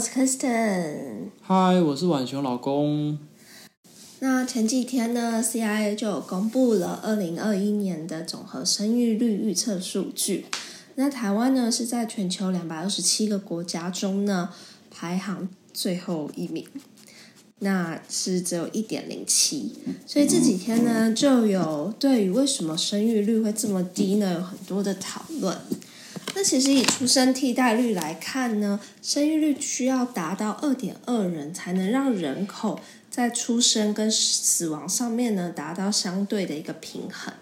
我是 Kristen。嗨，我是婉熊老公。那前几天呢，CIA 就有公布了二零二一年的总和生育率预测数据。那台湾呢是在全球两百二十七个国家中呢排行最后一名，那是只有一点零七。所以这几天呢就有对于为什么生育率会这么低呢有很多的讨论。那其实以出生替代率来看呢，生育率需要达到二点二人才能让人口在出生跟死亡上面呢达到相对的一个平衡。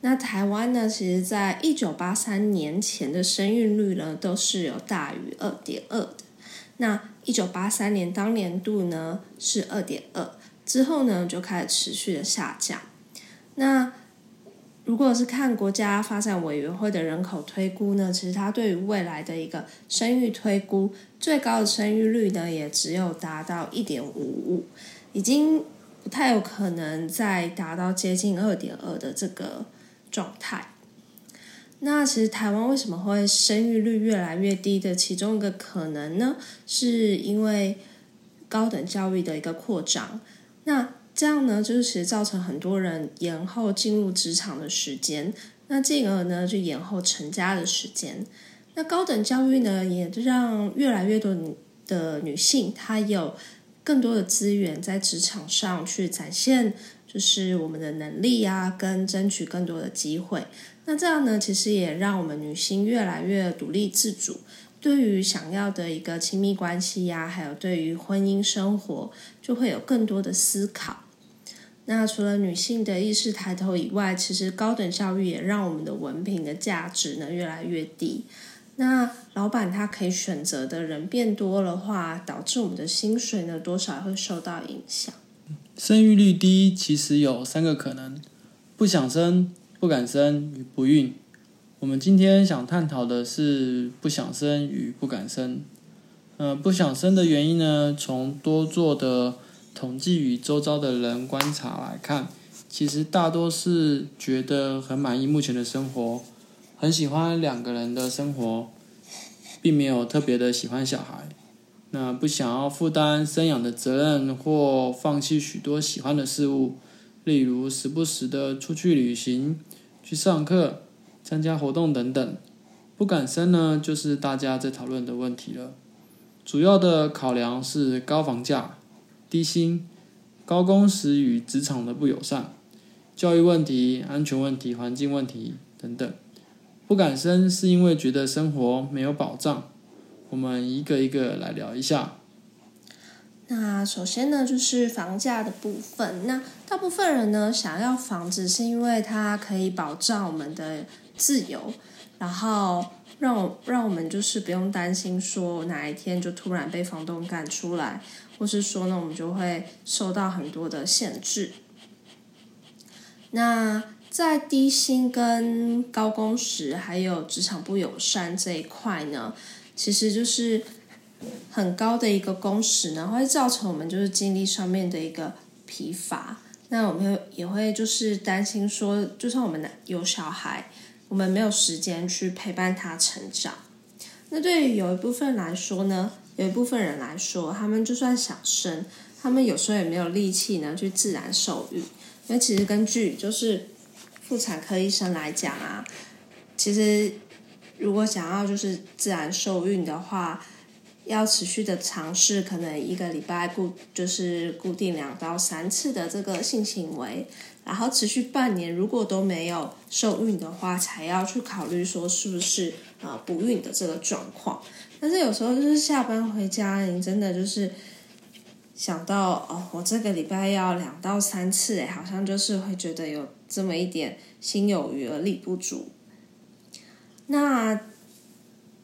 那台湾呢，其实在一九八三年前的生育率呢都是有大于二点二的。那一九八三年当年度呢是二点二，之后呢就开始持续的下降。那如果是看国家发展委员会的人口推估呢，其实它对于未来的一个生育推估，最高的生育率呢，也只有达到一点五五，已经不太有可能再达到接近二点二的这个状态。那其实台湾为什么会生育率越来越低的其中一个可能呢？是因为高等教育的一个扩张。那这样呢，就是其实造成很多人延后进入职场的时间，那进而呢就延后成家的时间。那高等教育呢，也让越来越多的女性她有更多的资源在职场上去展现，就是我们的能力啊，跟争取更多的机会。那这样呢，其实也让我们女性越来越独立自主。对于想要的一个亲密关系呀，还有对于婚姻生活，就会有更多的思考。那除了女性的意识抬头以外，其实高等教育也让我们的文凭的价值呢越来越低。那老板他可以选择的人变多的话，导致我们的薪水呢多少会受到影响。生育率低其实有三个可能：不想生、不敢生与不孕。我们今天想探讨的是不想生与不敢生。呃，不想生的原因呢，从多做的统计与周遭的人观察来看，其实大多是觉得很满意目前的生活，很喜欢两个人的生活，并没有特别的喜欢小孩。那不想要负担生养的责任或放弃许多喜欢的事物，例如时不时的出去旅行、去上课。参加活动等等，不敢生呢，就是大家在讨论的问题了。主要的考量是高房价、低薪、高工时与职场的不友善、教育问题、安全问题、环境问题等等。不敢生是因为觉得生活没有保障。我们一个一个来聊一下。那首先呢，就是房价的部分。那大部分人呢，想要房子是因为它可以保障我们的。自由，然后让我让我们就是不用担心说哪一天就突然被房东赶出来，或是说呢我们就会受到很多的限制。那在低薪跟高工时还有职场不友善这一块呢，其实就是很高的一个工时呢，会造成我们就是精力上面的一个疲乏。那我们也会就是担心说，就算我们有小孩。我们没有时间去陪伴他成长。那对于有一部分来说呢，有一部分人来说，他们就算想生，他们有时候也没有力气呢去自然受孕。因为其实根据就是妇产科医生来讲啊，其实如果想要就是自然受孕的话，要持续的尝试，可能一个礼拜固就是固定两到三次的这个性行为。然后持续半年，如果都没有受孕的话，才要去考虑说是不是呃不孕的这个状况。但是有时候就是下班回家，你真的就是想到哦，我这个礼拜要两到三次，哎，好像就是会觉得有这么一点心有余而力不足。那。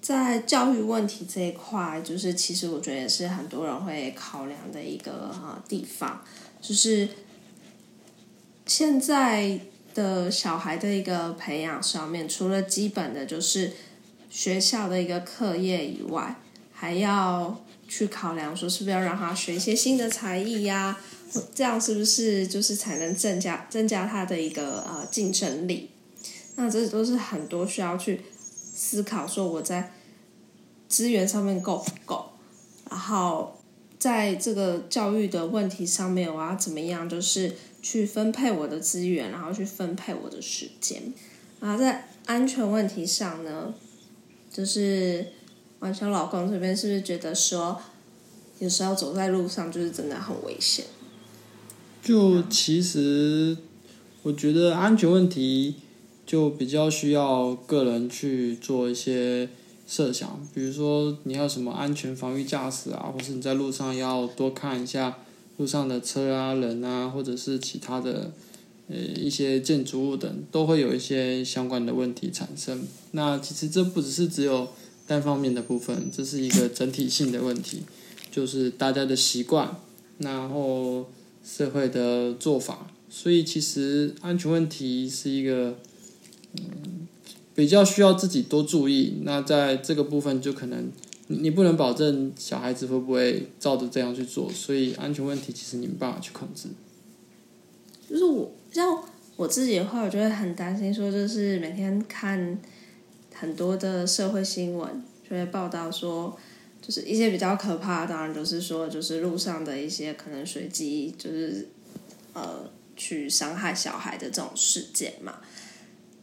在教育问题这一块，就是其实我觉得也是很多人会考量的一个啊地方，就是现在的小孩的一个培养上面，除了基本的就是学校的一个课业以外，还要去考量说是不是要让他学一些新的才艺呀？这样是不是就是才能增加增加他的一个呃竞争力？那这都是很多需要去。思考说我在资源上面够不够，然后在这个教育的问题上面，我要怎么样，就是去分配我的资源，然后去分配我的时间。然后在安全问题上呢，就是完全老公这边是不是觉得说，有时候走在路上就是真的很危险？就其实我觉得安全问题。就比较需要个人去做一些设想，比如说你要什么安全防御驾驶啊，或是你在路上要多看一下路上的车啊、人啊，或者是其他的呃一些建筑物等，都会有一些相关的问题产生。那其实这不只是只有单方面的部分，这是一个整体性的问题，就是大家的习惯，然后社会的做法，所以其实安全问题是一个。嗯，比较需要自己多注意。那在这个部分，就可能你不能保证小孩子会不会照着这样去做，所以安全问题其实你没办法去控制。就是我像我自己的话，我就会很担心，说就是每天看很多的社会新闻，就会报道说，就是一些比较可怕，当然就是说，就是路上的一些可能随机就是呃去伤害小孩的这种事件嘛。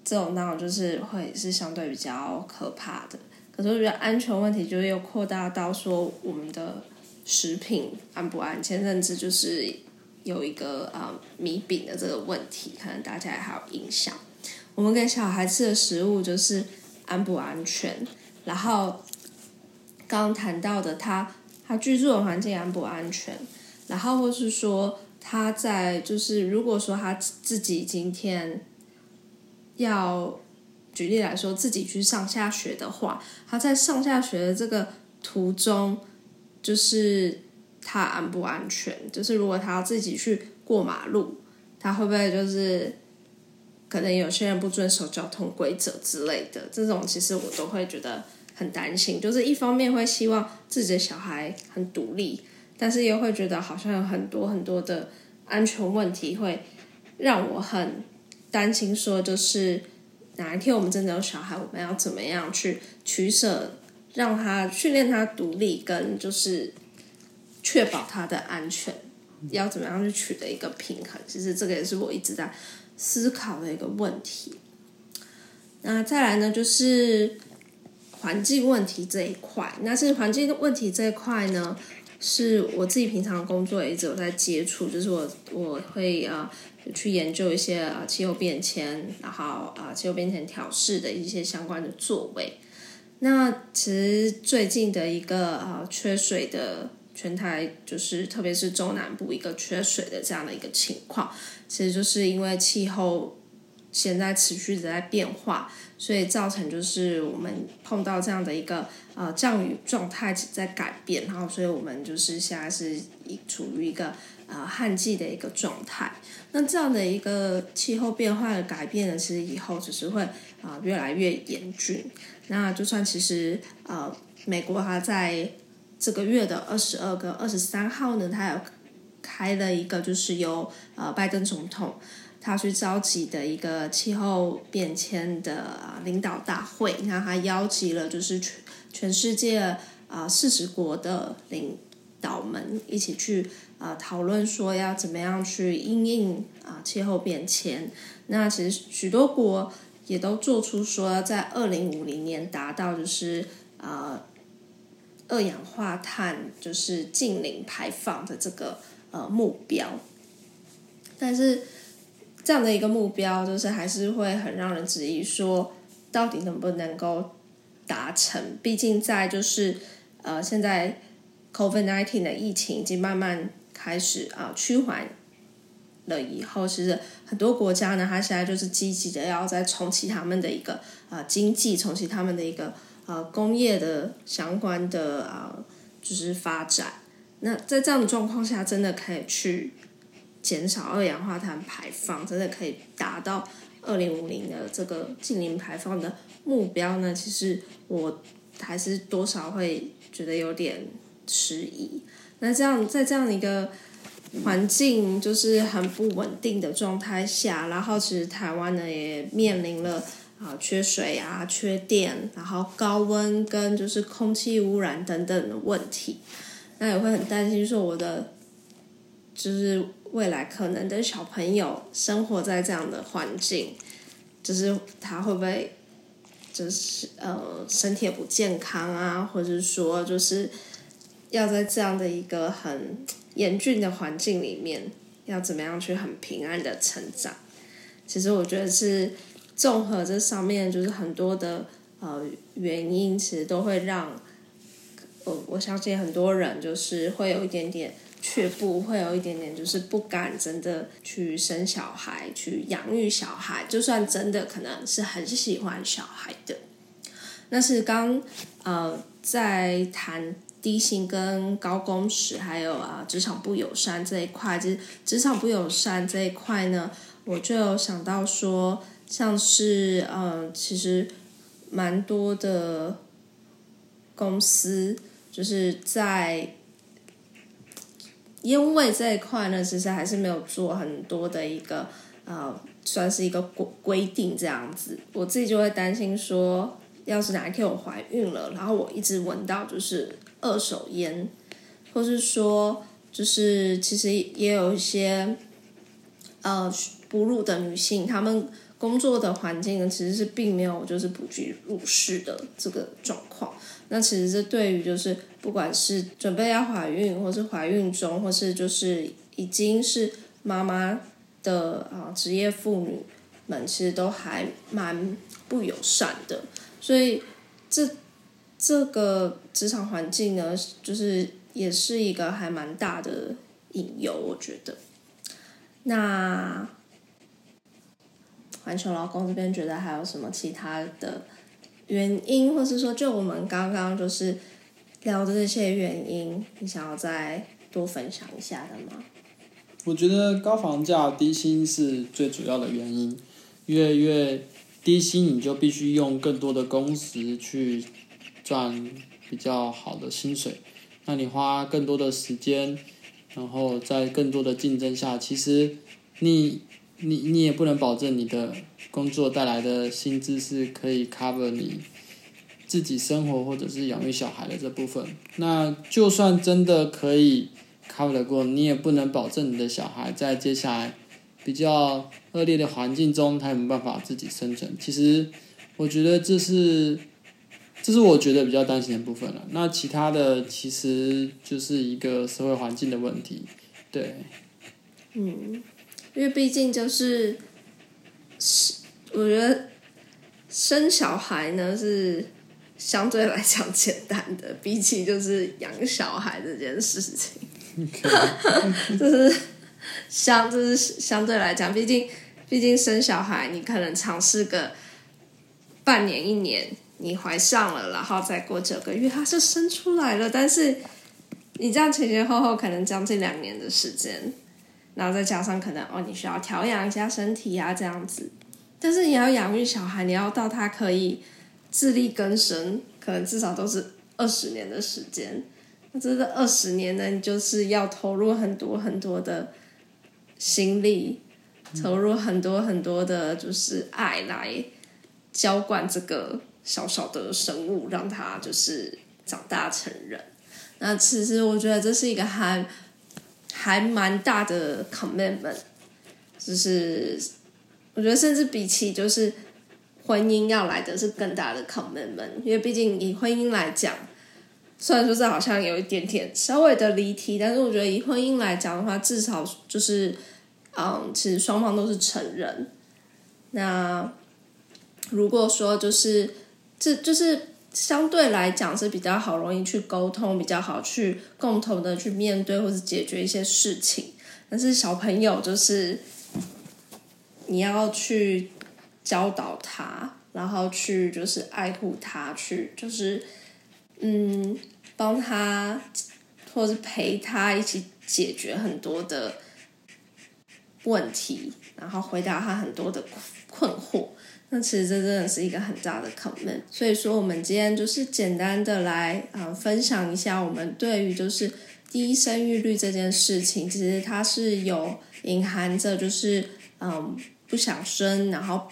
这种那种就是会是相对比较可怕的，可是我觉得安全问题就是又扩大到说我们的食品安不安全，甚至就是有一个啊米饼的这个问题，可能大家还有印象。我们给小孩吃的食物就是安不安全，然后刚刚谈到的他他居住的环境安不安全，然后或是说他在就是如果说他自己今天。要举例来说，自己去上下学的话，他在上下学的这个途中，就是他安不安全？就是如果他要自己去过马路，他会不会就是可能有些人不遵守交通规则之类的？这种其实我都会觉得很担心。就是一方面会希望自己的小孩很独立，但是又会觉得好像有很多很多的安全问题，会让我很。担心说，就是哪一天我们真的有小孩，我们要怎么样去取舍，让他训练他独立，跟就是确保他的安全，要怎么样去取得一个平衡？其实这个也是我一直在思考的一个问题。那再来呢，就是环境问题这一块。那是环境问题这一块呢，是我自己平常工作也一直有在接触，就是我我会啊。去研究一些啊气候变迁，然后啊气候变迁调试的一些相关的作为。那其实最近的一个啊缺水的全台，就是特别是中南部一个缺水的这样的一个情况，其实就是因为气候现在持续的在变化，所以造成就是我们碰到这样的一个呃降雨状态在改变，然后所以我们就是现在是处于一个。呃，旱季的一个状态，那这样的一个气候变化的改变呢，其实以后只是会啊越来越严峻。那就算其实呃，美国它在这个月的二十二跟二十三号呢，它有开了一个就是由呃拜登总统他去召集的一个气候变迁的领导大会，那他邀集了就是全全世界啊四十国的领导们一起去。啊，讨论说要怎么样去应应啊气候变迁。那其实许多国也都做出说，在二零五零年达到就是啊二氧化碳就是净零排放的这个呃目标。但是这样的一个目标，就是还是会很让人质疑，说到底能不能够达成？毕竟在就是呃现在 COVID nineteen 的疫情已经慢慢。开始啊趋缓了以后，其实很多国家呢，它现在就是积极的要再重启他们的一个啊经济，重启他们的一个呃工业的相关的啊，就是发展。那在这样的状况下，真的可以去减少二氧化碳排放，真的可以达到二零五零的这个净零排放的目标呢？其实我还是多少会觉得有点迟疑。那这样在这样一个环境就是很不稳定的状态下，然后其实台湾呢也面临了啊缺水啊、缺电，然后高温跟就是空气污染等等的问题。那也会很担心，说我的就是未来可能的小朋友生活在这样的环境，就是他会不会就是呃身体也不健康啊，或者说就是要在这样的一个很严峻的环境里面，要怎么样去很平安的成长？其实我觉得是综合这上面就是很多的呃原因，其实都会让。我我相信很多人就是会有一点点却步，会有一点点就是不敢真的去生小孩，去养育小孩。就算真的可能是很喜欢小孩的，那是刚呃在谈低薪跟高工时，还有啊职场不友善这一块，就是职场不友善这一块呢，我就有想到说，像是呃其实蛮多的公司。就是在因为这一块呢，其实还是没有做很多的一个呃，算是一个规规定这样子。我自己就会担心说，要是哪一天我怀孕了，然后我一直闻到就是二手烟，或是说就是其实也有一些呃哺乳的女性，她们工作的环境呢，其实是并没有就是不具入室的这个状况。那其实这对于就是不管是准备要怀孕，或是怀孕中，或是就是已经是妈妈的啊职业妇女们，其实都还蛮不友善的。所以这这个职场环境呢，就是也是一个还蛮大的隐忧，我觉得。那环球劳工这边觉得还有什么其他的？原因，或是说，就我们刚刚就是聊的这些原因，你想要再多分享一下的吗？我觉得高房价、低薪是最主要的原因。越越低薪，你就必须用更多的工时去赚比较好的薪水。那你花更多的时间，然后在更多的竞争下，其实你。你你也不能保证你的工作带来的薪资是可以 cover 你自己生活或者是养育小孩的这部分。那就算真的可以 cover 得过，你也不能保证你的小孩在接下来比较恶劣的环境中，他有没有办法自己生存。其实我觉得这是这是我觉得比较担心的部分了。那其他的其实就是一个社会环境的问题，对，嗯。因为毕竟就是，是我觉得生小孩呢是相对来讲简单的，比起就是养小孩这件事情，就是相就是相对来讲，毕竟毕竟生小孩你可能尝试个半年一年，你怀上了，然后再过九个月它是生出来了，但是你这样前前后后可能将近两年的时间。然后再加上可能哦，你需要调养一下身体啊，这样子。但是你要养育小孩，你要到他可以自力更生，可能至少都是二十年的时间。那这个二十年呢，你就是要投入很多很多的心力，投入很多很多的，就是爱来浇灌这个小小的生物，让他就是长大成人。那其实我觉得这是一个还。还蛮大的 commitment，就是我觉得甚至比起就是婚姻要来的是更大的 commitment，因为毕竟以婚姻来讲，虽然说这好像有一点点稍微的离题，但是我觉得以婚姻来讲的话，至少就是嗯，其实双方都是成人。那如果说就是这就是。相对来讲是比较好，容易去沟通，比较好去共同的去面对或者解决一些事情。但是小朋友就是你要去教导他，然后去就是爱护他，去就是嗯帮他或是陪他一起解决很多的问题，然后回答他很多的困惑。那其实这真的是一个很大的 comment。所以说，我们今天就是简单的来啊分享一下我们对于就是低生育率这件事情，其实它是有隐含着就是嗯不想生，然后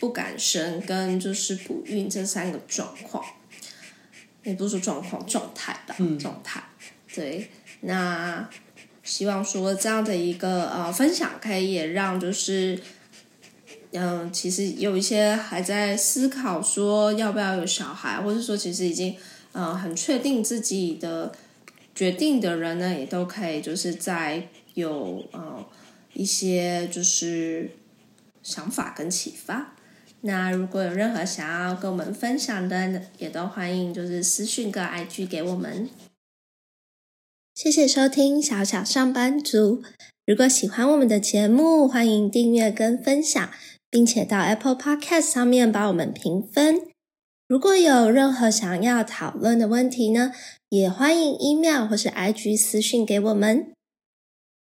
不敢生跟就是不孕这三个状况。也不是说状况状态吧，状态对。那希望说这样的一个呃分享，可以也让就是。嗯，其实有一些还在思考说要不要有小孩，或者说其实已经呃很确定自己的决定的人呢，也都可以就是在有呃一些就是想法跟启发。那如果有任何想要跟我们分享的，也都欢迎就是私讯个 IG 给我们。谢谢收听小小上班族。如果喜欢我们的节目，欢迎订阅跟分享。并且到 Apple Podcast 上面帮我们评分。如果有任何想要讨论的问题呢，也欢迎 email 或是 IG 私讯给我们。